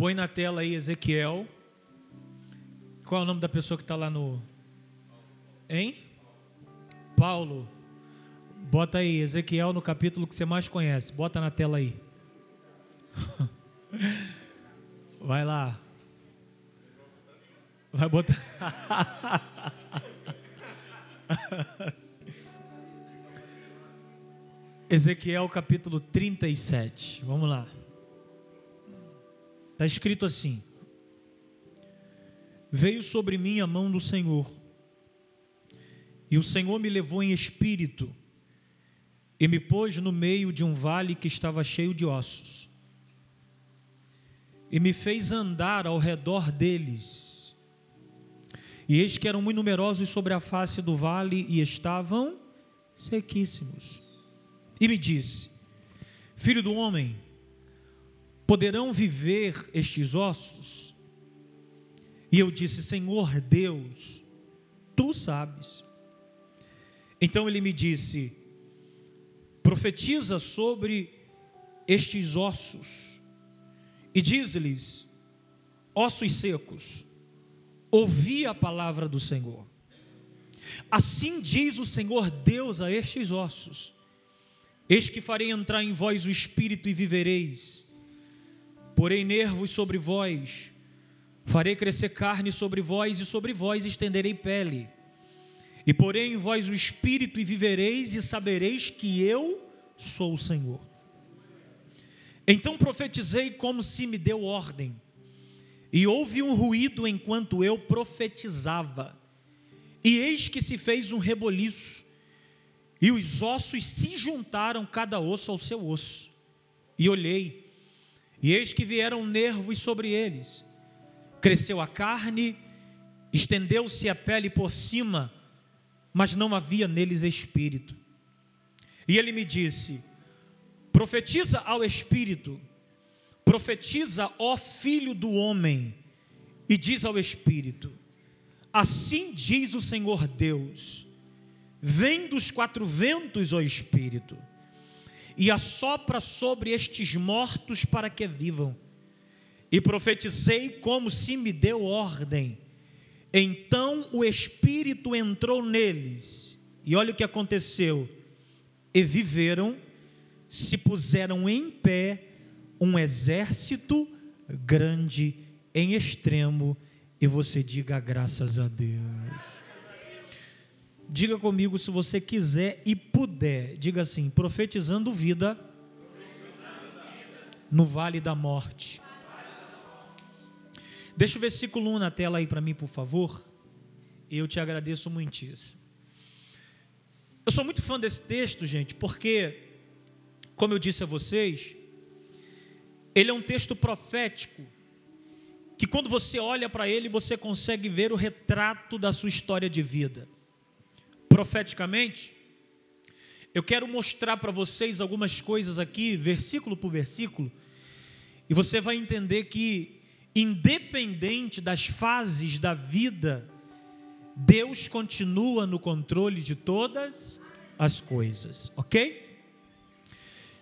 Põe na tela aí Ezequiel. Qual é o nome da pessoa que está lá no. Hein? Paulo. Bota aí, Ezequiel no capítulo que você mais conhece. Bota na tela aí. Vai lá. Vai botar. Ezequiel capítulo 37. Vamos lá. Está escrito assim: Veio sobre mim a mão do Senhor, e o Senhor me levou em espírito, e me pôs no meio de um vale que estava cheio de ossos, e me fez andar ao redor deles. E eis que eram muito numerosos sobre a face do vale e estavam sequíssimos. E me disse: Filho do homem, poderão viver estes ossos? E eu disse: Senhor Deus, tu sabes. Então ele me disse: Profetiza sobre estes ossos e diz-lhes: Ossos secos, ouvi a palavra do Senhor. Assim diz o Senhor Deus a estes ossos: Eis que farei entrar em vós o espírito e vivereis. Porei nervos sobre vós, farei crescer carne sobre vós e sobre vós estenderei pele. E porei em vós o espírito e vivereis e sabereis que eu sou o Senhor. Então profetizei como se me deu ordem. E houve um ruído enquanto eu profetizava. E eis que se fez um reboliço e os ossos se juntaram cada osso ao seu osso. E olhei, e eis que vieram nervos sobre eles. Cresceu a carne, estendeu-se a pele por cima, mas não havia neles espírito. E ele me disse: Profetiza ao espírito, profetiza, ó filho do homem, e diz ao espírito: Assim diz o Senhor Deus Vem dos quatro ventos, ó Espírito, e assopra sobre estes mortos para que vivam. E profetizei como se me deu ordem. Então o Espírito entrou neles, e olha o que aconteceu: e viveram, se puseram em pé um exército grande em extremo, e você diga graças a Deus. Diga comigo se você quiser e puder. Diga assim: profetizando vida no vale da morte. Deixa o versículo 1 na tela aí para mim, por favor. Eu te agradeço muitíssimo. Eu sou muito fã desse texto, gente, porque, como eu disse a vocês, ele é um texto profético, que quando você olha para ele, você consegue ver o retrato da sua história de vida profeticamente, eu quero mostrar para vocês algumas coisas aqui, versículo por versículo, e você vai entender que, independente das fases da vida, Deus continua no controle de todas as coisas, ok?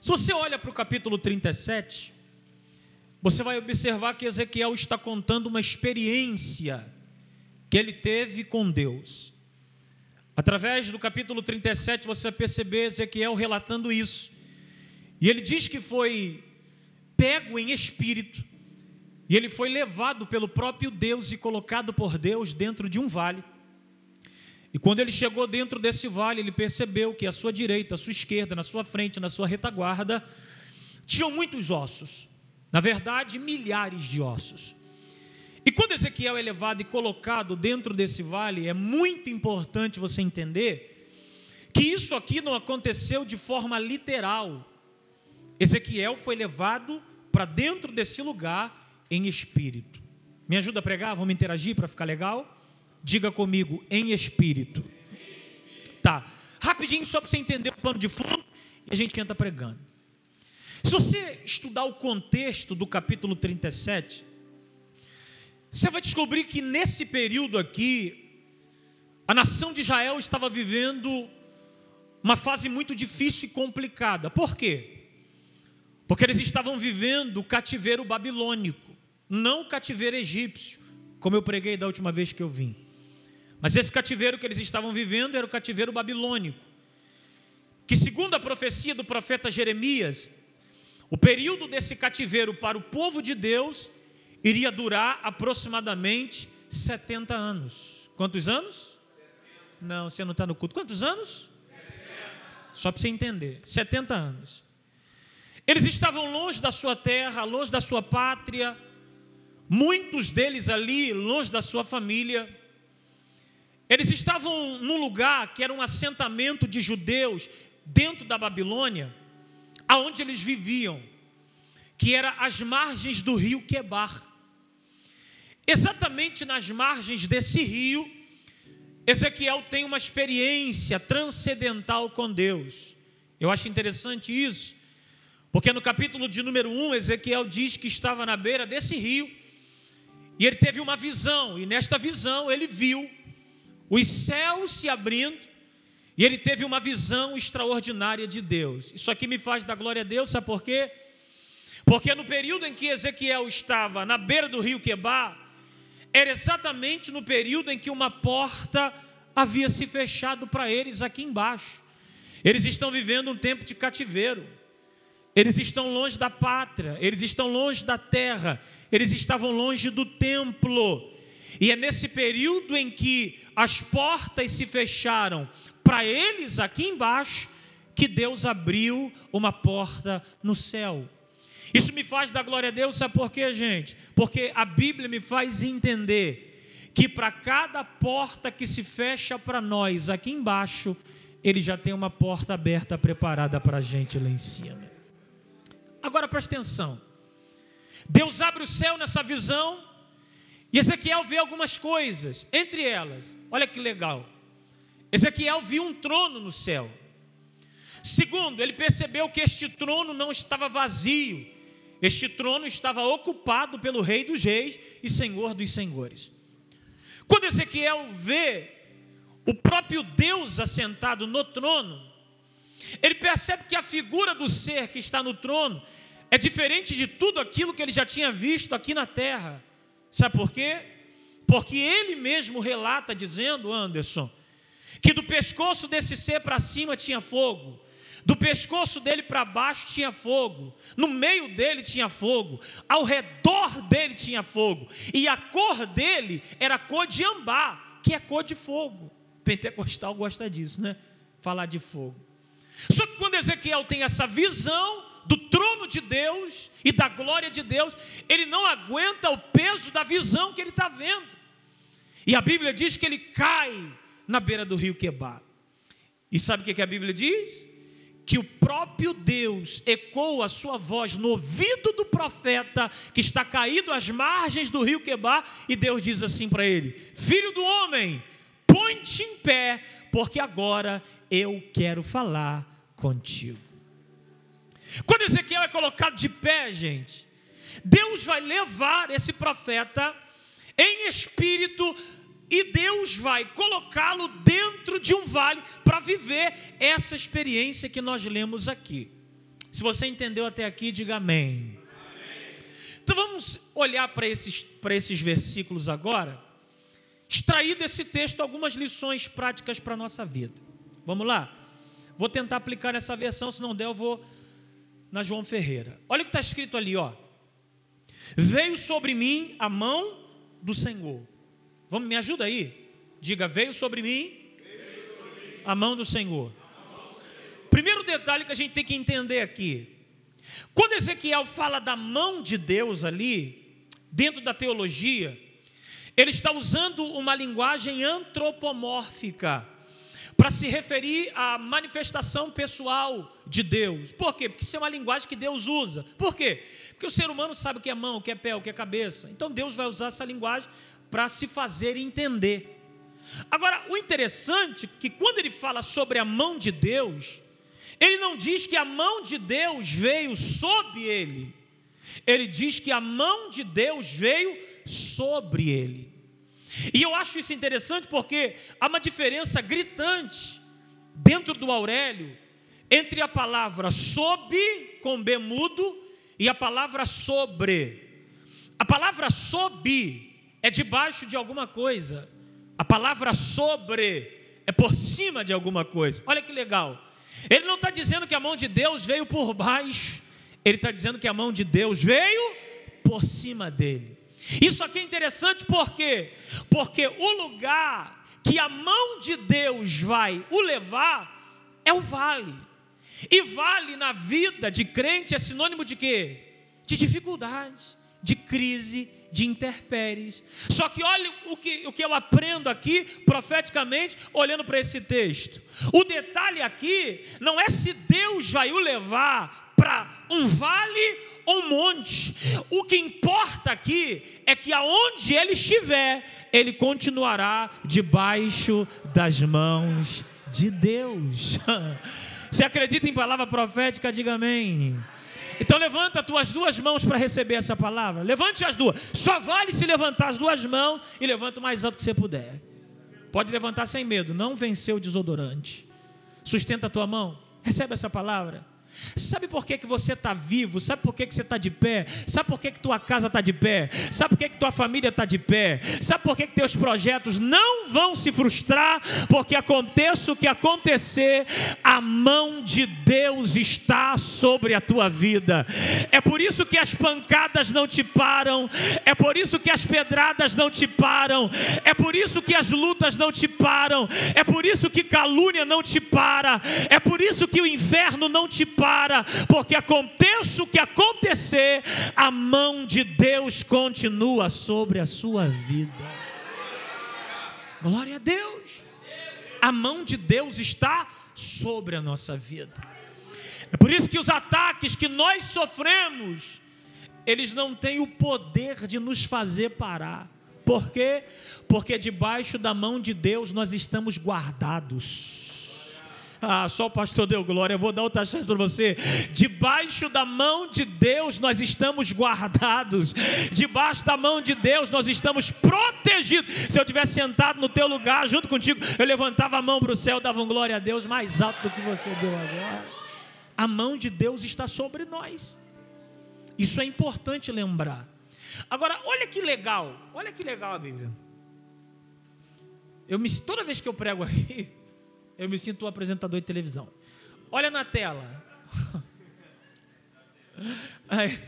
Se você olha para o capítulo 37, você vai observar que Ezequiel está contando uma experiência que ele teve com Deus. Através do capítulo 37, você vai perceber Ezequiel relatando isso. E ele diz que foi pego em espírito, e ele foi levado pelo próprio Deus e colocado por Deus dentro de um vale. E quando ele chegou dentro desse vale, ele percebeu que à sua direita, à sua esquerda, na sua frente, na sua retaguarda, tinham muitos ossos. Na verdade, milhares de ossos. E quando Ezequiel é levado e colocado dentro desse vale, é muito importante você entender que isso aqui não aconteceu de forma literal. Ezequiel foi levado para dentro desse lugar em espírito. Me ajuda a pregar? Vamos interagir para ficar legal? Diga comigo, em espírito. Tá. Rapidinho, só para você entender o plano de fundo e a gente entra pregando. Se você estudar o contexto do capítulo 37, você vai descobrir que nesse período aqui, a nação de Israel estava vivendo uma fase muito difícil e complicada. Por quê? Porque eles estavam vivendo o cativeiro babilônico. não o cativeiro egípcio, como eu preguei da última vez que eu vim. Mas esse cativeiro que eles estavam vivendo era o cativeiro babilônico, que segundo a profecia do profeta Jeremias, o período desse cativeiro para o povo de Deus iria durar aproximadamente 70 anos. Quantos anos? Não, você não está no culto. Quantos anos? Só para você entender: 70 anos. Eles estavam longe da sua terra, longe da sua pátria, muitos deles ali, longe da sua família. Eles estavam num lugar que era um assentamento de judeus dentro da Babilônia, aonde eles viviam, que era as margens do rio Quebar. Exatamente nas margens desse rio, Ezequiel tem uma experiência transcendental com Deus. Eu acho interessante isso, porque no capítulo de número 1, Ezequiel diz que estava na beira desse rio, e ele teve uma visão, e nesta visão ele viu os céus se abrindo, e ele teve uma visão extraordinária de Deus. Isso aqui me faz dar glória a Deus, sabe por quê? Porque no período em que Ezequiel estava na beira do rio Quebar, era exatamente no período em que uma porta havia se fechado para eles aqui embaixo. Eles estão vivendo um tempo de cativeiro. Eles estão longe da pátria, eles estão longe da terra, eles estavam longe do templo. E é nesse período em que as portas se fecharam para eles aqui embaixo que Deus abriu uma porta no céu. Isso me faz dar glória a Deus, sabe por quê, gente? Porque a Bíblia me faz entender que para cada porta que se fecha para nós aqui embaixo, ele já tem uma porta aberta preparada para a gente lá em cima. Agora preste atenção. Deus abre o céu nessa visão e Ezequiel vê algumas coisas, entre elas, olha que legal. Ezequiel viu um trono no céu. Segundo, ele percebeu que este trono não estava vazio, este trono estava ocupado pelo Rei dos Reis e Senhor dos Senhores. Quando Ezequiel vê o próprio Deus assentado no trono, ele percebe que a figura do ser que está no trono é diferente de tudo aquilo que ele já tinha visto aqui na terra. Sabe por quê? Porque ele mesmo relata dizendo, Anderson, que do pescoço desse ser para cima tinha fogo, do pescoço dele para baixo tinha fogo, no meio dele tinha fogo, ao redor dele tinha fogo, e a cor dele era cor de ambá, que é cor de fogo. Pentecostal gosta disso, né? Falar de fogo. Só que quando Ezequiel tem essa visão, do trono de Deus e da glória de Deus, ele não aguenta o peso da visão que ele está vendo. E a Bíblia diz que ele cai na beira do rio Quebar. E sabe o que a Bíblia diz? Que o próprio Deus ecoa a sua voz no ouvido do profeta que está caído às margens do rio Quebar, e Deus diz assim para ele: Filho do homem, põe-te em pé, porque agora eu quero falar contigo. Quando Ezequiel é colocado de pé, gente, Deus vai levar esse profeta em espírito e Deus vai colocá-lo dentro de um vale para viver essa experiência que nós lemos aqui. Se você entendeu até aqui, diga amém. Então vamos olhar para esses, para esses versículos agora, extrair desse texto algumas lições práticas para a nossa vida. Vamos lá? Vou tentar aplicar nessa versão, se não der, eu vou na João Ferreira. Olha o que está escrito ali, ó. Veio sobre mim a mão do Senhor. Vamos, me ajuda aí. Diga, veio sobre mim, veio sobre mim. a mão do Senhor. Primeiro detalhe que a gente tem que entender aqui. Quando Ezequiel fala da mão de Deus ali, dentro da teologia, ele está usando uma linguagem antropomórfica para se referir à manifestação pessoal de Deus. Por quê? Porque isso é uma linguagem que Deus usa. Por quê? Porque o ser humano sabe o que é mão, o que é pé, o que é cabeça. Então Deus vai usar essa linguagem para se fazer entender. Agora, o interessante é que quando ele fala sobre a mão de Deus, ele não diz que a mão de Deus veio sob ele. Ele diz que a mão de Deus veio sobre ele. E eu acho isso interessante porque há uma diferença gritante dentro do Aurélio entre a palavra sob com B mudo e a palavra sobre. A palavra sob é debaixo de alguma coisa. A palavra sobre é por cima de alguma coisa. Olha que legal. Ele não está dizendo que a mão de Deus veio por baixo, ele está dizendo que a mão de Deus veio por cima dele. Isso aqui é interessante por quê? Porque o lugar que a mão de Deus vai o levar é o vale. E vale na vida de crente é sinônimo de quê? De dificuldade, de crise, de intempéries. Só que olha o que, o que eu aprendo aqui profeticamente, olhando para esse texto. O detalhe aqui não é se Deus vai o levar para um vale ou um monte. O que importa aqui é que aonde ele estiver, ele continuará debaixo das mãos de Deus. Você acredita em palavra profética? Diga amém. Então levanta as tuas duas mãos para receber essa palavra. Levante as duas. Só vale se levantar as duas mãos e levanta o mais alto que você puder. Pode levantar sem medo. Não venceu o desodorante. Sustenta a tua mão. Recebe essa palavra. Sabe por que, que você está vivo? Sabe por que, que você está de pé? Sabe por que, que tua casa está de pé? Sabe por que, que tua família está de pé? Sabe por que, que teus projetos não vão se frustrar? Porque aconteça o que acontecer, a mão de Deus está sobre a tua vida. É por isso que as pancadas não te param, é por isso que as pedradas não te param, é por isso que as lutas não te param, é por isso que calúnia não te para, é por isso que o inferno não te para para, porque aconteça o que acontecer, a mão de Deus continua sobre a sua vida. Glória a Deus. A mão de Deus está sobre a nossa vida. É por isso que os ataques que nós sofremos, eles não têm o poder de nos fazer parar. Por quê? Porque debaixo da mão de Deus nós estamos guardados. Ah, só o pastor deu glória. Eu vou dar outra chance para você. Debaixo da mão de Deus nós estamos guardados. Debaixo da mão de Deus nós estamos protegidos. Se eu tivesse sentado no teu lugar junto contigo, eu levantava a mão para o céu, dava um glória a Deus mais alto do que você deu agora. A mão de Deus está sobre nós. Isso é importante lembrar. Agora, olha que legal. Olha que legal a Bíblia. Eu me, toda vez que eu prego aqui, eu me sinto um apresentador de televisão. Olha na tela. Aí,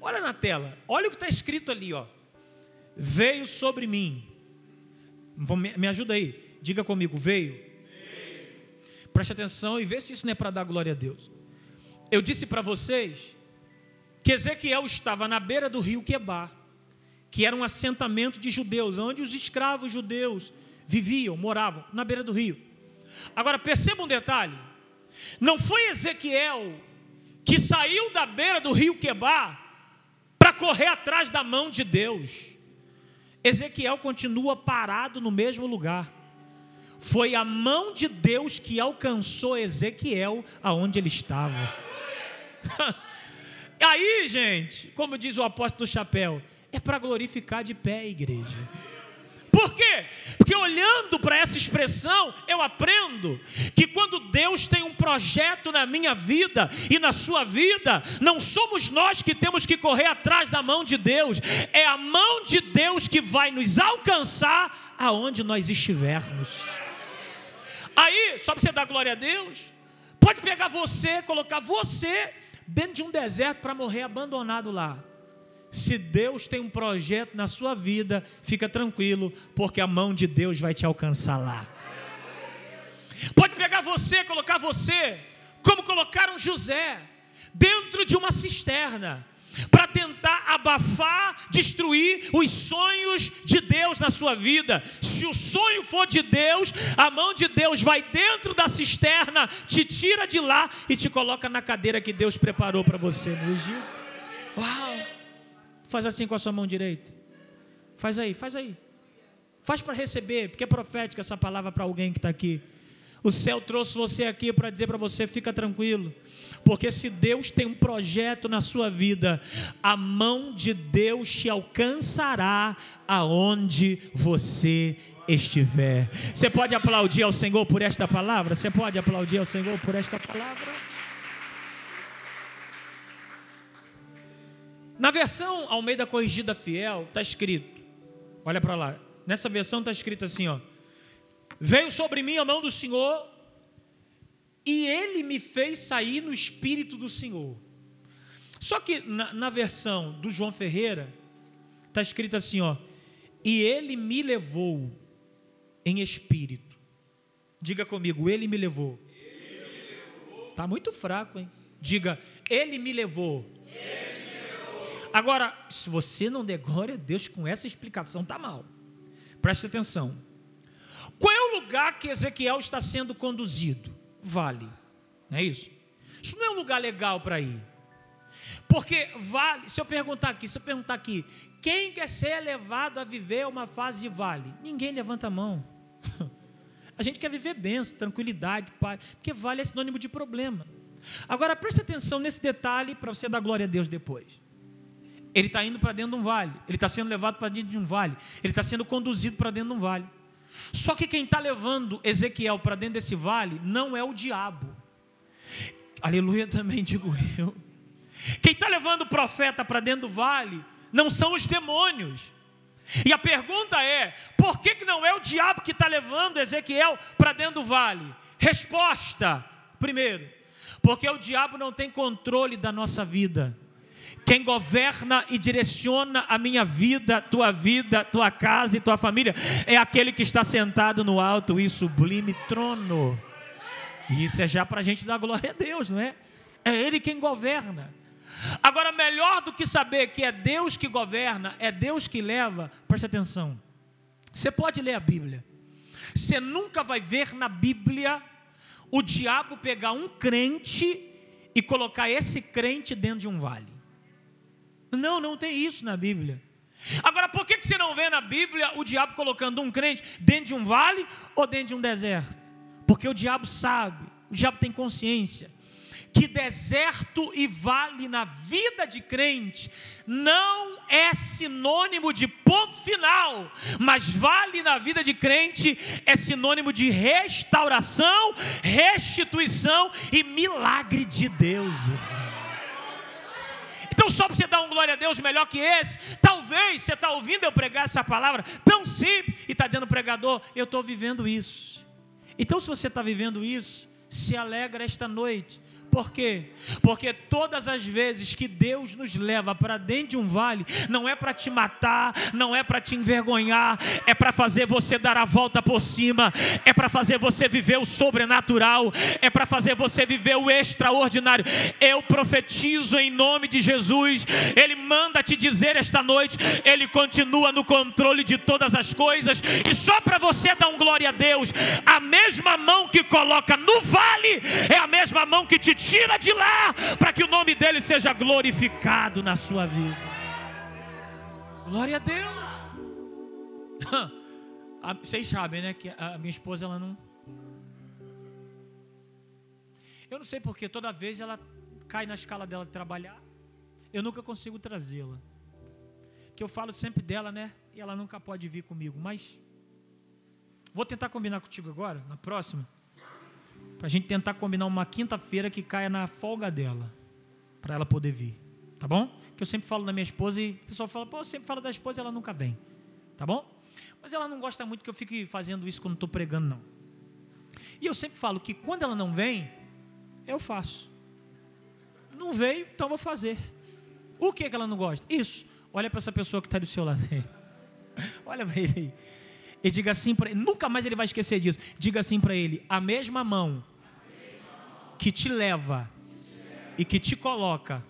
olha na tela. Olha o que está escrito ali, ó. Veio sobre mim. Me ajuda aí. Diga comigo, veio. veio. Preste atenção e vê se isso não é para dar glória a Deus. Eu disse para vocês que Ezequiel estava na beira do rio Quebar, que era um assentamento de judeus, onde os escravos judeus viviam, moravam, na beira do rio. Agora perceba um detalhe: não foi Ezequiel que saiu da beira do rio Quebar para correr atrás da mão de Deus. Ezequiel continua parado no mesmo lugar. Foi a mão de Deus que alcançou Ezequiel aonde ele estava. Aí, gente, como diz o apóstolo do chapéu, é para glorificar de pé, igreja. Por quê? Porque olhando para essa expressão, eu aprendo que quando Deus tem um projeto na minha vida e na sua vida, não somos nós que temos que correr atrás da mão de Deus, é a mão de Deus que vai nos alcançar aonde nós estivermos. Aí, só para você dar glória a Deus, pode pegar você, colocar você dentro de um deserto para morrer abandonado lá. Se Deus tem um projeto na sua vida, fica tranquilo, porque a mão de Deus vai te alcançar lá. Pode pegar você, colocar você, como colocaram José, dentro de uma cisterna, para tentar abafar, destruir os sonhos de Deus na sua vida. Se o sonho for de Deus, a mão de Deus vai dentro da cisterna, te tira de lá e te coloca na cadeira que Deus preparou para você no Egito. Uau! Faz assim com a sua mão direita. Faz aí, faz aí. Faz para receber, porque é profética essa palavra para alguém que está aqui. O céu trouxe você aqui para dizer para você: fica tranquilo, porque se Deus tem um projeto na sua vida, a mão de Deus te alcançará aonde você estiver. Você pode aplaudir ao Senhor por esta palavra? Você pode aplaudir ao Senhor por esta palavra? Na versão Almeida Corrigida Fiel, está escrito, olha para lá, nessa versão está escrito assim: ó, Veio sobre mim a mão do Senhor, e ele me fez sair no espírito do Senhor. Só que na, na versão do João Ferreira, está escrito assim: ó, e ele me levou em espírito. Diga comigo, ele me levou. Está muito fraco, hein? Diga, ele me levou. Ele me levou. Agora, se você não der glória a Deus com essa explicação, tá mal. Preste atenção. Qual é o lugar que Ezequiel está sendo conduzido? Vale. Não é isso? Isso não é um lugar legal para ir. Porque vale, se eu perguntar aqui, se eu perguntar aqui, quem quer ser levado a viver uma fase de vale? Ninguém levanta a mão. A gente quer viver bem, tranquilidade, paz, porque vale é sinônimo de problema. Agora preste atenção nesse detalhe para você dar glória a Deus depois. Ele está indo para dentro de um vale, ele está sendo levado para dentro de um vale, ele está sendo conduzido para dentro de um vale. Só que quem está levando Ezequiel para dentro desse vale não é o diabo. Aleluia também digo eu. Quem está levando o profeta para dentro do vale não são os demônios. E a pergunta é: por que, que não é o diabo que está levando Ezequiel para dentro do vale? Resposta: primeiro, porque o diabo não tem controle da nossa vida. Quem governa e direciona a minha vida, tua vida, tua casa e tua família é aquele que está sentado no alto e sublime trono. E isso é já para a gente dar glória a Deus, não é? É Ele quem governa. Agora, melhor do que saber que é Deus que governa, é Deus que leva, preste atenção. Você pode ler a Bíblia, você nunca vai ver na Bíblia o diabo pegar um crente e colocar esse crente dentro de um vale. Não, não tem isso na Bíblia. Agora, por que você não vê na Bíblia o diabo colocando um crente dentro de um vale ou dentro de um deserto? Porque o diabo sabe, o diabo tem consciência que deserto e vale na vida de crente não é sinônimo de ponto final, mas vale na vida de crente é sinônimo de restauração, restituição e milagre de Deus. Então, só para você dar um glória a Deus melhor que esse, talvez você está ouvindo eu pregar essa palavra tão simples e está dizendo, pregador, eu estou vivendo isso. Então, se você está vivendo isso, se alegra esta noite, por quê? Porque todas as vezes que Deus nos leva para dentro de um vale, não é para te matar, não é para te envergonhar, é para fazer você dar a volta por cima, é para fazer você viver o sobrenatural, é para fazer você viver o extraordinário. Eu profetizo em nome de Jesus, Ele manda te dizer esta noite, Ele continua no controle de todas as coisas, e só para você dar um glória a Deus, a mesma mão que coloca no vale é a mesma mão que te tira de lá, para que o nome dele seja glorificado na sua vida. Glória a Deus. Vocês sabem, né, que a minha esposa ela não Eu não sei porque toda vez ela cai na escala dela de trabalhar, eu nunca consigo trazê-la. Que eu falo sempre dela, né? E ela nunca pode vir comigo, mas vou tentar combinar contigo agora, na próxima para a gente tentar combinar uma quinta-feira que caia na folga dela, para ela poder vir, tá bom? Que eu sempre falo da minha esposa e o pessoal fala, pô, eu sempre falo da esposa e ela nunca vem, tá bom? Mas ela não gosta muito que eu fique fazendo isso quando estou pregando, não. E eu sempre falo que quando ela não vem, eu faço. Não veio, então vou fazer. O que, é que ela não gosta? Isso. Olha para essa pessoa que está do seu lado aí. Olha para ele aí. E diga assim para ele, nunca mais ele vai esquecer disso. Diga assim para ele: a mesma mão que te leva e que te coloca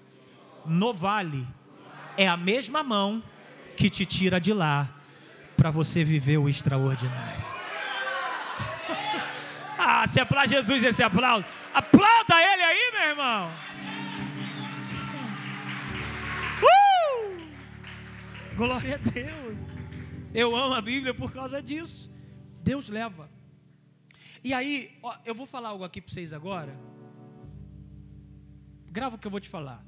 no vale é a mesma mão que te tira de lá para você viver o extraordinário. ah, se aplaude Jesus esse aplauso. Aplauda ele aí, meu irmão. Uh! Glória a Deus. Eu amo a Bíblia por causa disso. Deus leva. E aí, ó, eu vou falar algo aqui para vocês agora. Grava o que eu vou te falar.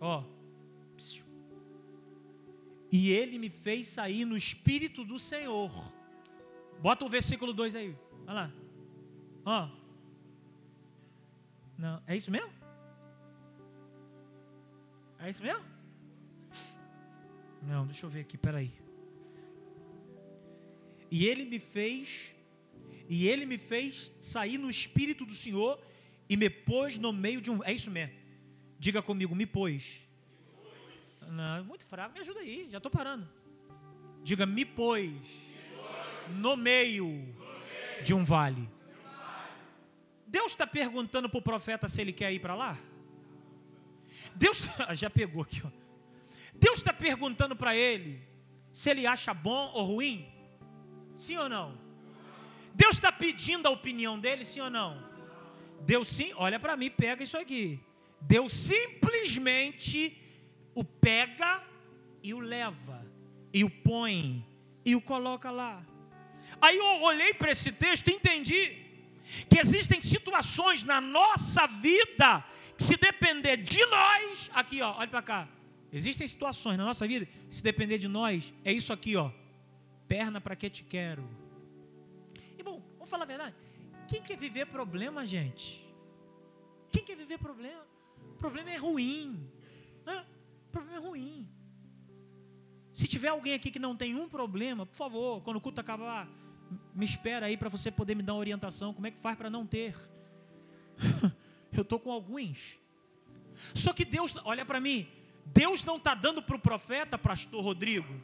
Ó. E ele me fez sair no espírito do Senhor. Bota o versículo 2 aí. Olha lá. Ó. Não, é isso mesmo? É isso mesmo? Não, deixa eu ver aqui, peraí. E ele me fez, e ele me fez sair no Espírito do Senhor e me pôs no meio de um. É isso mesmo. Diga comigo, me pôs. Não, muito fraco, me ajuda aí, já estou parando. Diga, me pôs, no meio de um vale. Deus está perguntando para o profeta se ele quer ir para lá? Deus já pegou aqui, ó. Deus está perguntando para ele se ele acha bom ou ruim? Sim ou não? Deus está pedindo a opinião dele, sim ou não? Deus sim, olha para mim, pega isso aqui. Deus simplesmente o pega e o leva, e o põe, e o coloca lá. Aí eu olhei para esse texto e entendi que existem situações na nossa vida que se depender de nós, aqui ó, olha para cá. Existem situações na nossa vida se depender de nós, é isso aqui ó. Perna para que te quero. E bom, vamos falar a verdade. Quem quer viver problema, gente? Quem quer viver problema? Problema é ruim. Problema é ruim. Se tiver alguém aqui que não tem um problema, por favor, quando o culto acabar, me espera aí para você poder me dar uma orientação. Como é que faz para não ter? Eu estou com alguns. Só que Deus, olha para mim, Deus não está dando para o profeta, pastor Rodrigo,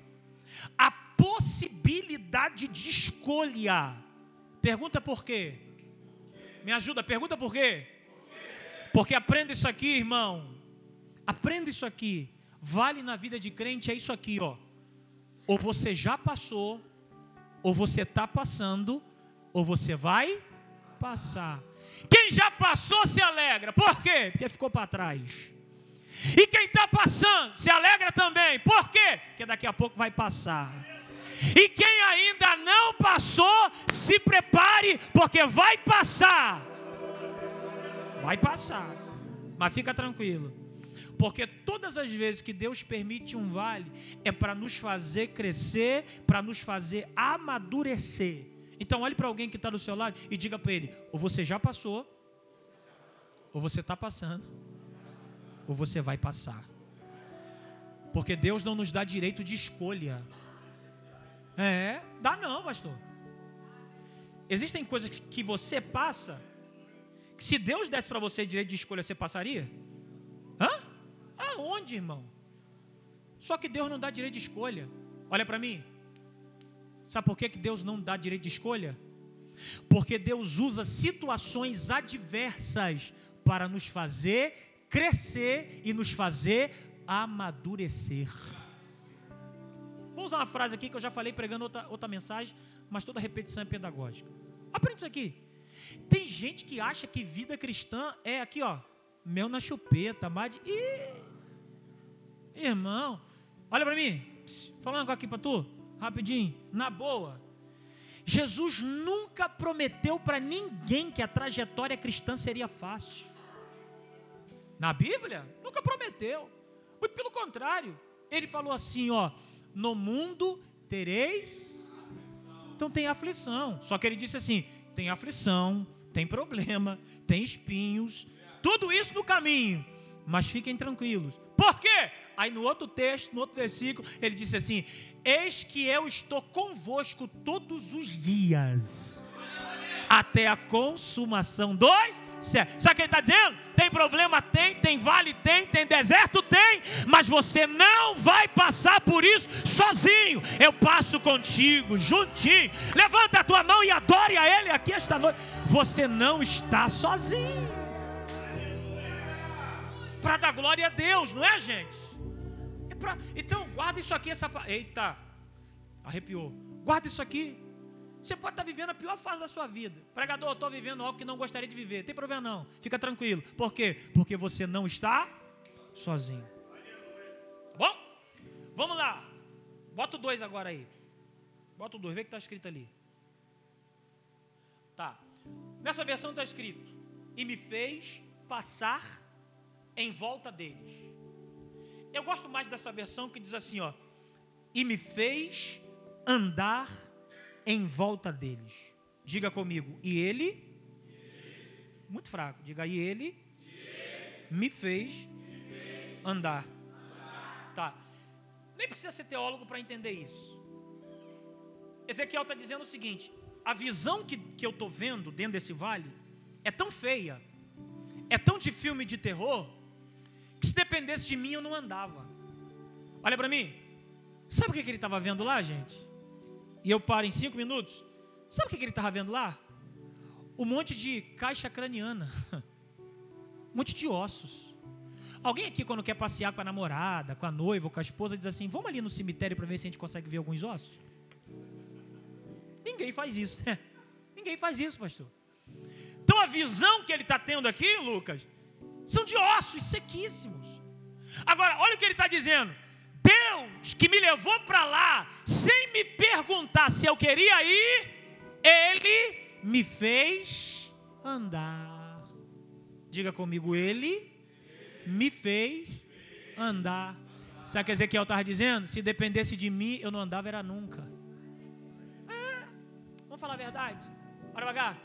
a possibilidade de escolha. Pergunta por quê? Me ajuda, pergunta por quê? Porque aprenda isso aqui, irmão. Aprenda isso aqui. Vale na vida de crente é isso aqui, ó. Ou você já passou, ou você está passando, ou você vai passar. Quem já passou se alegra. Por quê? Porque ficou para trás. E quem está passando se alegra também. Por quê? Porque daqui a pouco vai passar. E quem ainda não passou, se prepare, porque vai passar. Vai passar. Mas fica tranquilo. Porque todas as vezes que Deus permite um vale, é para nos fazer crescer, para nos fazer amadurecer. Então olhe para alguém que está do seu lado e diga para ele: ou você já passou, ou você está passando, ou você vai passar. Porque Deus não nos dá direito de escolha. É, dá não, pastor. Existem coisas que você passa, que se Deus desse para você direito de escolha, você passaria? Hã? Aonde, irmão? Só que Deus não dá direito de escolha. Olha para mim. Sabe por que, Deus não dá direito de escolha? Porque Deus usa situações adversas para nos fazer crescer e nos fazer amadurecer. Vou usar uma frase aqui que eu já falei pregando outra, outra mensagem, mas toda repetição é pedagógica. Aprende isso aqui. Tem gente que acha que vida cristã é aqui, ó, mel na chupeta, mais de. Ih, irmão, olha para mim, Pss, falando aqui para tu, rapidinho, na boa. Jesus nunca prometeu para ninguém que a trajetória cristã seria fácil. Na Bíblia, nunca prometeu. Muito pelo contrário, ele falou assim, ó, no mundo tereis então tem aflição. Só que ele disse assim: tem aflição, tem problema, tem espinhos, tudo isso no caminho, mas fiquem tranquilos. Por quê? Aí no outro texto, no outro versículo, ele disse assim: Eis que eu estou convosco todos os dias, até a consumação dos Sabe o que ele está dizendo? Tem problema? Tem, tem vale? Tem, tem deserto? Tem, mas você não vai passar por isso sozinho. Eu passo contigo, juntinho. Levanta a tua mão e adore a Ele aqui esta noite. Você não está sozinho para dar glória a Deus, não é, gente? É pra... Então, guarda isso aqui, essa. Eita, arrepiou. Guarda isso aqui. Você pode estar vivendo a pior fase da sua vida. Pregador, eu estou vivendo algo que não gostaria de viver. Tem problema não. Fica tranquilo. Por quê? Porque você não está sozinho. Tá bom? Vamos lá. Bota o dois agora aí. Bota o dois, vê o que está escrito ali. Tá. Nessa versão está escrito: E me fez passar em volta deles. Eu gosto mais dessa versão que diz assim, ó, e me fez andar em volta deles. Diga comigo, e ele, muito fraco, diga, e ele, me fez andar tá. Nem precisa ser teólogo para entender isso. Ezequiel está dizendo o seguinte: a visão que, que eu estou vendo dentro desse vale é tão feia, é tão de filme de terror, que se dependesse de mim eu não andava. Olha para mim, sabe o que, que ele estava vendo lá, gente? E eu paro em cinco minutos. Sabe o que, ele estava vendo lá? Um monte de caixa craniana, um monte de ossos. Alguém aqui, quando quer passear com a namorada, com a noiva, com a esposa, diz assim: Vamos ali no cemitério para ver se a gente consegue ver alguns ossos? Ninguém faz isso. Ninguém faz isso, pastor. Então a visão que ele está tendo aqui, Lucas, são de ossos sequíssimos. Agora, olha o que ele está dizendo. Que me levou para lá, sem me perguntar se eu queria ir, Ele me fez andar. Diga comigo, Ele me fez andar. Sabe o que Ezequiel estava dizendo? Se dependesse de mim, eu não andava, era nunca. Vamos falar a verdade? Bora devagar.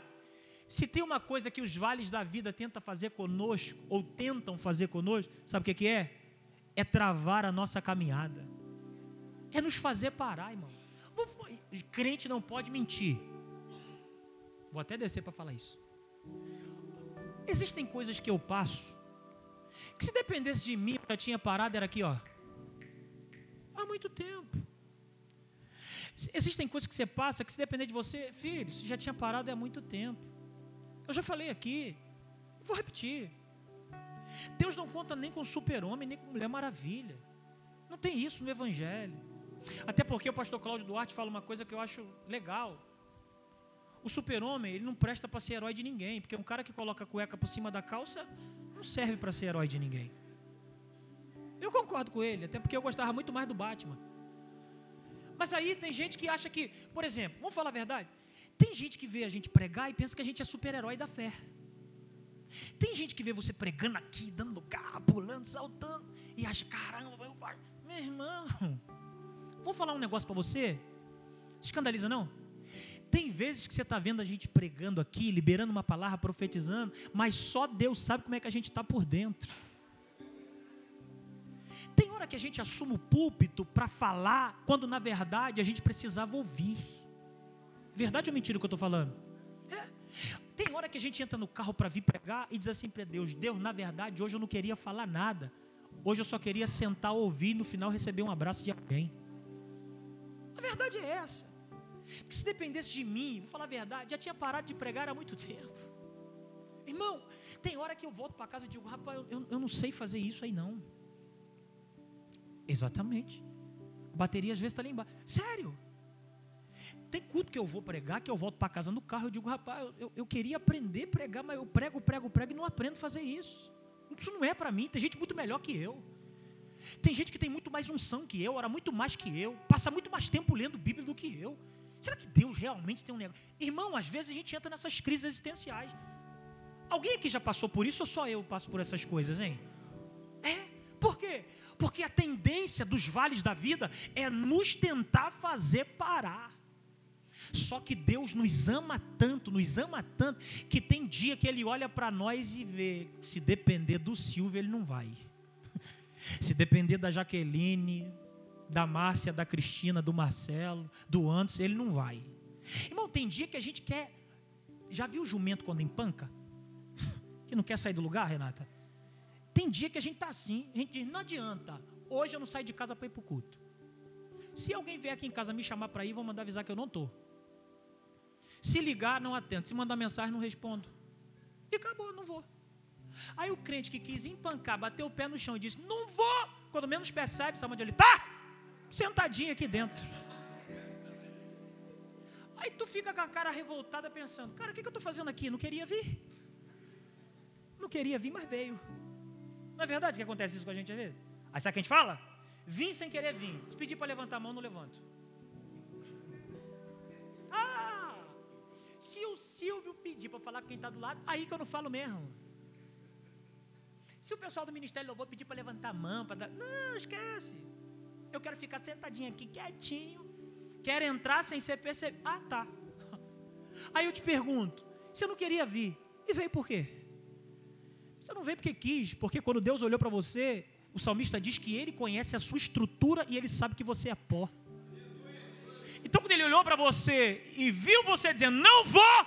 Se tem uma coisa que os vales da vida tentam fazer conosco, ou tentam fazer conosco, sabe o que é? É travar a nossa caminhada. É nos fazer parar, irmão. Crente não pode mentir. Vou até descer para falar isso. Existem coisas que eu passo que se dependesse de mim, eu já tinha parado, era aqui, ó. Há muito tempo. Existem coisas que você passa que se depender de você, filho, você já tinha parado há muito tempo. Eu já falei aqui, vou repetir. Deus não conta nem com super-homem, nem com mulher maravilha. Não tem isso no Evangelho. Até porque o pastor Cláudio Duarte fala uma coisa que eu acho legal. O super-homem, ele não presta para ser herói de ninguém, porque um cara que coloca a cueca por cima da calça não serve para ser herói de ninguém. Eu concordo com ele, até porque eu gostava muito mais do Batman. Mas aí tem gente que acha que, por exemplo, vamos falar a verdade? Tem gente que vê a gente pregar e pensa que a gente é super-herói da fé. Tem gente que vê você pregando aqui, dando garra, pulando, saltando, e acha, caramba, eu... meu irmão, vou falar um negócio para você. Escandaliza não? Tem vezes que você está vendo a gente pregando aqui, liberando uma palavra, profetizando, mas só Deus sabe como é que a gente está por dentro. Tem hora que a gente assume o púlpito para falar, quando na verdade a gente precisava ouvir. Verdade ou mentira o que eu estou falando? É. Tem hora que a gente entra no carro para vir pregar e diz assim para Deus: Deus, na verdade, hoje eu não queria falar nada. Hoje eu só queria sentar, ouvir e no final receber um abraço de alguém. A verdade é essa. Que se dependesse de mim, vou falar a verdade, já tinha parado de pregar há muito tempo. Irmão, tem hora que eu volto para casa e digo, rapaz, eu, eu, não sei fazer isso aí não. Exatamente. A bateria às vezes está ali embaixo. Sério. Tem culto que eu vou pregar, que eu volto para casa no carro, eu digo, rapaz, eu, eu queria aprender a pregar, mas eu prego, prego, prego e não aprendo a fazer isso. Isso não é para mim, tem gente muito melhor que eu. Tem gente que tem muito mais unção que eu, ora muito mais que eu, passa muito mais tempo lendo Bíblia do que eu. Será que Deus realmente tem um negócio? Irmão, às vezes a gente entra nessas crises existenciais. Alguém aqui já passou por isso ou só eu passo por essas coisas, hein? É, por quê? Porque a tendência dos vales da vida é nos tentar fazer parar. Só que Deus nos ama tanto, nos ama tanto, que tem dia que Ele olha para nós e vê: se depender do Silvio, Ele não vai. Se depender da Jaqueline, da Márcia, da Cristina, do Marcelo, do Anderson, ele não vai. Irmão, tem dia que a gente quer. Já viu o jumento quando empanca? Que não quer sair do lugar, Renata? Tem dia que a gente está assim, a gente diz, não adianta, hoje eu não saio de casa para ir para o culto. Se alguém vier aqui em casa me chamar para ir, vou mandar avisar que eu não estou. Se ligar, não atendo. Se mandar mensagem, não respondo. E acabou, não vou. Aí o crente que quis empancar, bateu o pé no chão e disse: Não vou. Quando menos percebe, sabe onde ele está? Sentadinho aqui dentro. Aí tu fica com a cara revoltada pensando: Cara, o que, eu estou fazendo aqui? Não queria vir. Não queria vir, mas veio. Não é verdade que acontece isso com a gente às vezes? Aí sabe o que a gente fala? Vim sem querer vir. Se pedir para levantar a mão, não levanto. Se o Silvio pedir para falar com quem está do lado, aí que eu não falo mesmo. Se o pessoal do Ministério Louvor pedir para levantar a mão, para dar. Não, esquece. Eu quero ficar sentadinho aqui, quietinho. Quero entrar sem ser percebido. Ah, tá. Aí eu te pergunto: você não queria vir? E veio por quê? Você não veio porque quis, porque quando Deus olhou para você, o salmista diz que ele conhece a sua estrutura e ele sabe que você é pó. Então, quando ele olhou para você e viu você dizendo, não vou,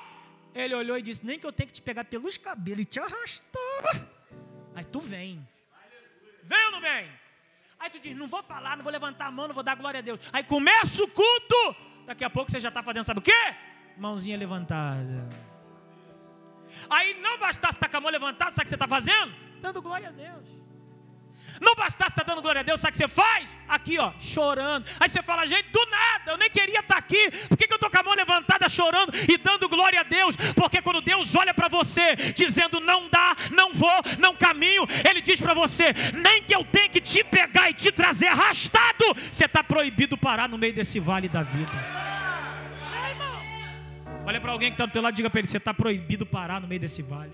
ele olhou e disse: Nem que eu tenha que te pegar pelos cabelos e te arrastar. Aí tu vem. Vem ou não vem? Aí tu diz: Não vou falar, não vou levantar a mão, não vou dar glória a Deus. Aí começa o culto. Daqui a pouco você já está fazendo, sabe o quê? Mãozinha levantada. Aí não bastasse estar com a mão levantada, sabe o que você está fazendo? Dando glória a Deus. Não bastasse estar dando glória a Deus, sabe o que você faz? Aqui, ó, chorando. Aí você fala, gente, do nada, eu nem queria estar aqui. Por que, que eu estou com a mão levantada chorando e dando glória a Deus? Porque quando Deus olha para você, dizendo não dá, não vou, não caminho, Ele diz para você, nem que eu tenha que te pegar e te trazer arrastado, você está proibido parar no meio desse vale da vida. Olha para alguém que está do teu lado e diga para ele: você está proibido parar no meio desse vale.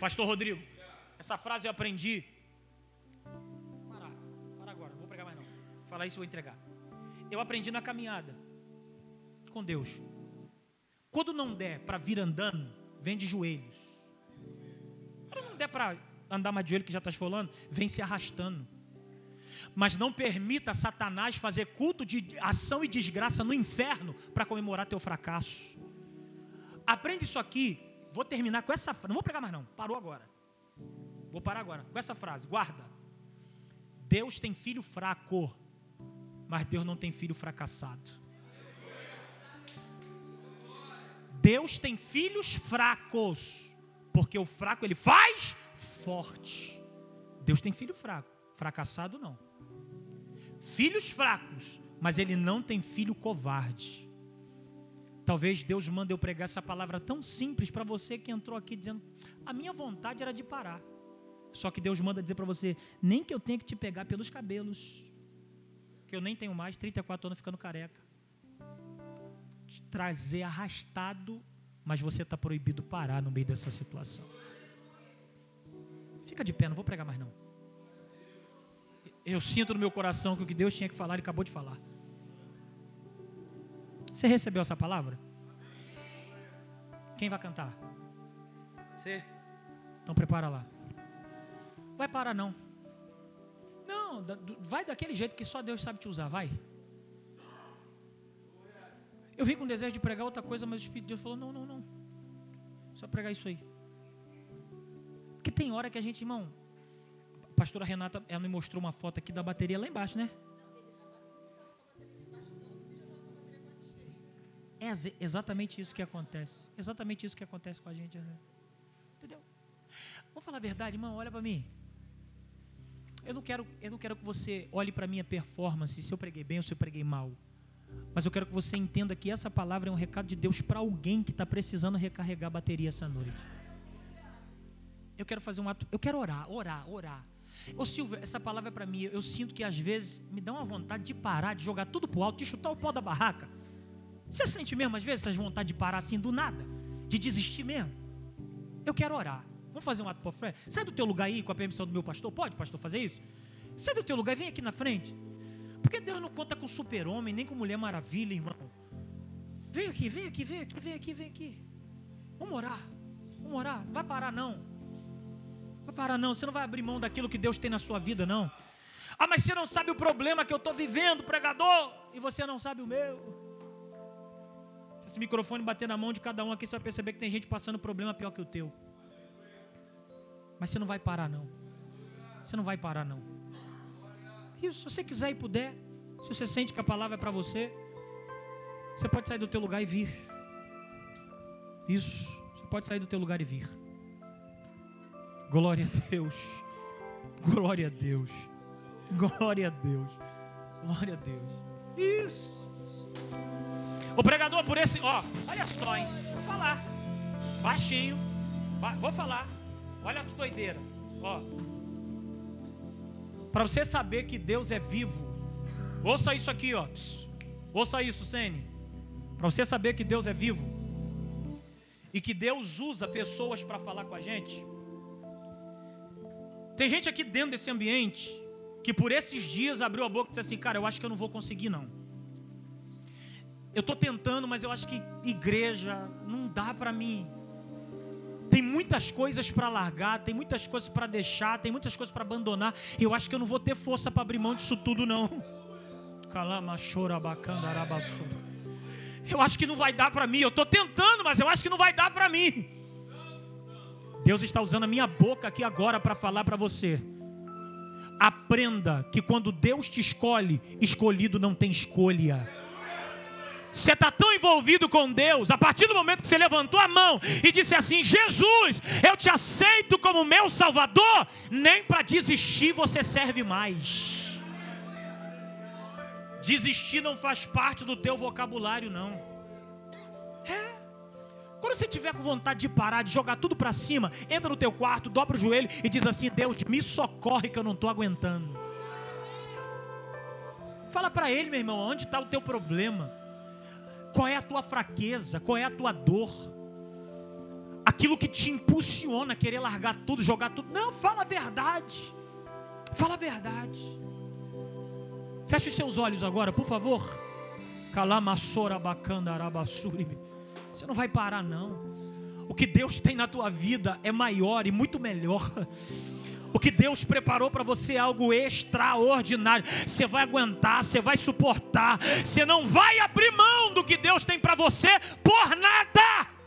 Pastor Rodrigo, essa frase eu aprendi. Parar, para agora, não vou pregar mais não. Falar isso e vou entregar. Eu aprendi na caminhada com Deus. Quando não der para vir andando, vem de joelhos. Quando não der para andar mais de joelho que já está esfolando, vem se arrastando. Mas não permita Satanás fazer culto de ação e desgraça no inferno para comemorar teu fracasso. Aprende isso aqui Vou terminar com essa frase. Não vou pregar mais não. Parou agora. Vou parar agora. Com essa frase. Guarda. Deus tem filho fraco, mas Deus não tem filho fracassado. Deus tem filhos fracos, porque o fraco ele faz forte. Deus tem filho fraco, fracassado não. Filhos fracos, mas ele não tem filho covarde. Talvez Deus mande eu pregar essa palavra tão simples para você que entrou aqui dizendo: a minha vontade era de parar. Só que Deus manda dizer para você: nem que eu tenha que te pegar pelos cabelos, que eu nem tenho mais, 34 anos ficando careca. Te trazer arrastado, mas você está proibido parar no meio dessa situação. Fica de pé, não vou pregar mais não. Eu sinto no meu coração que o que Deus tinha que falar, Ele acabou de falar. Você recebeu essa palavra? Quem vai cantar? Você? Então prepara lá. Vai parar não. Não, vai daquele jeito que só Deus sabe te usar, vai. Eu vim com desejo de pregar outra coisa, mas o Espírito de Deus falou: não, não, não. Só pregar isso aí. Porque tem hora que a gente, irmão. A pastora Renata, ela me mostrou uma foto aqui da bateria lá embaixo, né? É exatamente isso que acontece. Exatamente isso que acontece com a gente. Entendeu? Vamos falar a verdade, irmão, olha para mim. Eu não quero, eu não quero que você olhe para minha performance, se eu preguei bem ou se eu preguei mal. Mas eu quero que você entenda que essa palavra é um recado de Deus para alguém que está precisando recarregar a bateria essa noite. Eu quero fazer um ato, eu quero orar, orar, orar. Ô Silvio, essa palavra é para mim. Eu sinto que às vezes me dá uma vontade de parar, de jogar tudo pro alto, de chutar o pó da barraca. Você sente mesmo, às vezes, essa vontade de parar assim do nada? De desistir mesmo? Eu quero orar. Vamos fazer um ato por fé? Sai do teu lugar aí com a permissão do meu pastor. Pode, pastor, fazer isso? Sai do teu lugar e vem aqui na frente. Porque Deus não conta com super-homem, nem com mulher maravilha, irmão. Vem aqui, vem aqui, vem aqui, vem aqui, vem aqui. Vamos orar. Vamos orar. Não vai parar, não. Não vai parar, não. Você não vai abrir mão daquilo que Deus tem na sua vida, não. Ah, mas você não sabe o problema que eu estou vivendo, pregador, e você não sabe o meu esse microfone bater na mão de cada um aqui, você vai perceber que tem gente passando problema pior que o teu. Mas você não vai parar, não. Você não vai parar, não. Isso, se você quiser e puder, se você sente que a palavra é para você, você pode sair do teu lugar e vir. Isso, você pode sair do teu lugar e vir. Glória a Deus. Glória a Deus. Glória a Deus. Glória a Deus. Isso. O pregador por esse, ó, olha só, hein? Vou falar. Baixinho. Ba vou falar. Olha que doideira. Ó. Para você saber que Deus é vivo. Ouça isso aqui, ó. Pss. Ouça isso, Sene. Para você saber que Deus é vivo. E que Deus usa pessoas para falar com a gente. Tem gente aqui dentro desse ambiente que por esses dias abriu a boca e disse assim: Cara, eu acho que eu não vou conseguir, não. Eu estou tentando, mas eu acho que igreja não dá para mim. Tem muitas coisas para largar, tem muitas coisas para deixar, tem muitas coisas para abandonar. E eu acho que eu não vou ter força para abrir mão disso tudo, não. Eu acho que não vai dar para mim. Eu estou tentando, mas eu acho que não vai dar para mim. Deus está usando a minha boca aqui agora para falar para você. Aprenda que quando Deus te escolhe, escolhido não tem escolha. Você está tão envolvido com Deus, a partir do momento que você levantou a mão e disse assim: Jesus, eu te aceito como meu Salvador, nem para desistir você serve mais. Desistir não faz parte do teu vocabulário, não. É. Quando você tiver com vontade de parar, de jogar tudo para cima, entra no teu quarto, dobra o joelho e diz assim: Deus, me socorre que eu não estou aguentando. Fala para ele, meu irmão, onde está o teu problema? Qual é a tua fraqueza? Qual é a tua dor? Aquilo que te impulsiona a querer largar tudo, jogar tudo. Não, fala a verdade. Fala a verdade. Feche os seus olhos agora, por favor. Você não vai parar, não. O que Deus tem na tua vida é maior e muito melhor. O que Deus preparou para você é algo extraordinário. Você vai aguentar, você vai suportar. Você não vai abrir mão do que Deus tem para você por nada.